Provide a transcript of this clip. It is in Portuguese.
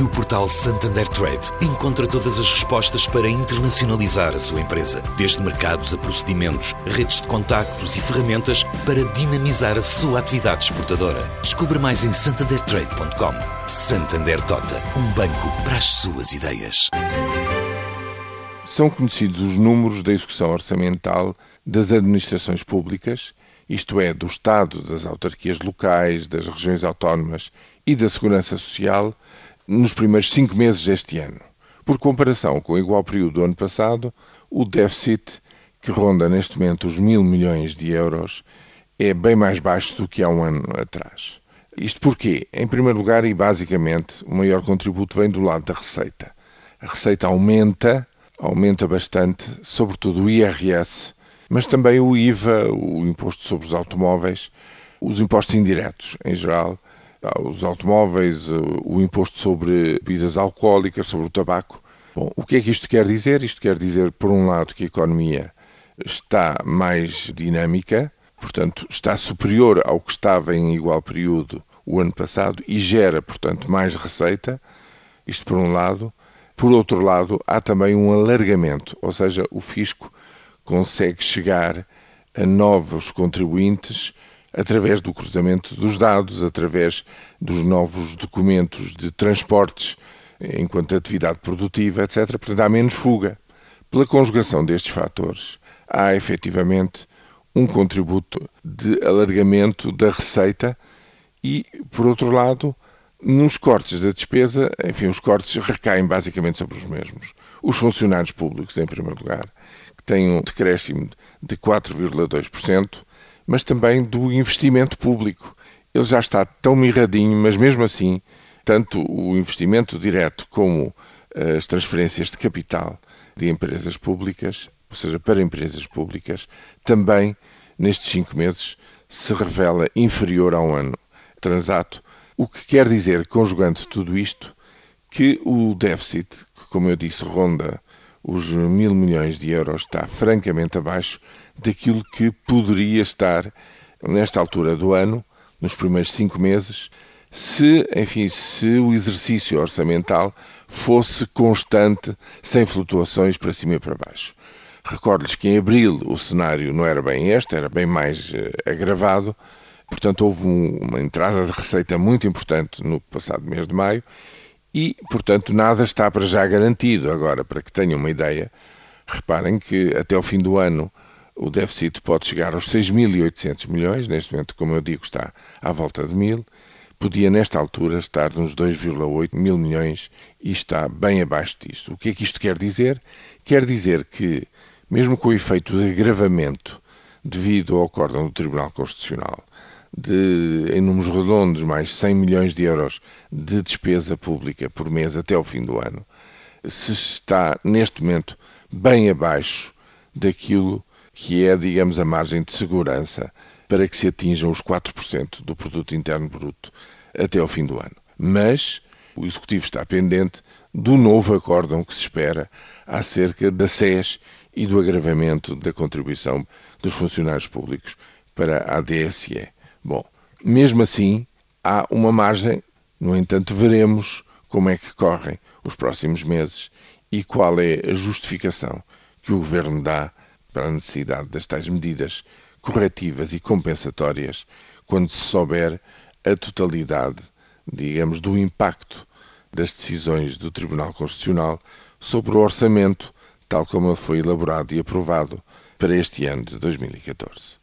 No portal Santander Trade, encontra todas as respostas para internacionalizar a sua empresa, desde mercados a procedimentos, redes de contactos e ferramentas para dinamizar a sua atividade exportadora. Descubra mais em santandertrade.com. Santander Tota, um banco para as suas ideias. São conhecidos os números da execução orçamental das administrações públicas, isto é, do Estado, das autarquias locais, das regiões autónomas e da Segurança Social, nos primeiros cinco meses deste ano. Por comparação com o igual período do ano passado, o déficit, que ronda neste momento os mil milhões de euros, é bem mais baixo do que há um ano atrás. Isto porquê? Em primeiro lugar e basicamente, o maior contributo vem do lado da receita. A receita aumenta, aumenta bastante, sobretudo o IRS, mas também o IVA, o imposto sobre os automóveis, os impostos indiretos em geral, os automóveis, o imposto sobre bebidas alcoólicas, sobre o tabaco. Bom, o que é que isto quer dizer? Isto quer dizer, por um lado, que a economia está mais dinâmica, portanto, está superior ao que estava em igual período o ano passado e gera, portanto, mais receita. Isto por um lado. Por outro lado, há também um alargamento, ou seja, o fisco consegue chegar a novos contribuintes através do cruzamento dos dados, através dos novos documentos de transportes enquanto atividade produtiva, etc. Portanto, há menos fuga. Pela conjugação destes fatores, há efetivamente um contributo de alargamento da receita e, por outro lado, nos cortes da despesa, enfim, os cortes recaem basicamente sobre os mesmos. Os funcionários públicos, em primeiro lugar, que têm um decréscimo de 4,2%, mas também do investimento público. Ele já está tão mirradinho, mas mesmo assim, tanto o investimento direto como eh, as transferências de capital de empresas públicas, ou seja, para empresas públicas, também nestes cinco meses se revela inferior ao ano transato, o que quer dizer, conjugando tudo isto, que o déficit, que como eu disse ronda os mil milhões de euros, está francamente abaixo daquilo que poderia estar nesta altura do ano, nos primeiros cinco meses, se, enfim, se o exercício orçamental fosse constante, sem flutuações para cima e para baixo. Recordo-lhes que em abril o cenário não era bem este, era bem mais uh, agravado, portanto houve um, uma entrada de receita muito importante no passado mês de maio e, portanto, nada está para já garantido. Agora, para que tenham uma ideia, reparem que até o fim do ano o déficit pode chegar aos 6.800 milhões, neste momento, como eu digo, está à volta de mil, podia nesta altura estar nos 2,8 mil milhões e está bem abaixo disto. O que é que isto quer dizer? Quer dizer que, mesmo com o efeito de agravamento devido ao acórdão do Tribunal Constitucional, de, em números redondos, mais 100 milhões de euros de despesa pública por mês até ao fim do ano, se está neste momento bem abaixo daquilo que é, digamos, a margem de segurança para que se atinjam os 4% do produto interno bruto até ao fim do ano. Mas o executivo está pendente do novo acórdão que se espera acerca da SES e do agravamento da contribuição dos funcionários públicos para a DSE. Bom, mesmo assim, há uma margem, no entanto, veremos como é que correm os próximos meses e qual é a justificação que o Governo dá para a necessidade das tais medidas corretivas e compensatórias quando se souber a totalidade, digamos, do impacto das decisões do Tribunal Constitucional sobre o orçamento, tal como ele foi elaborado e aprovado para este ano de 2014.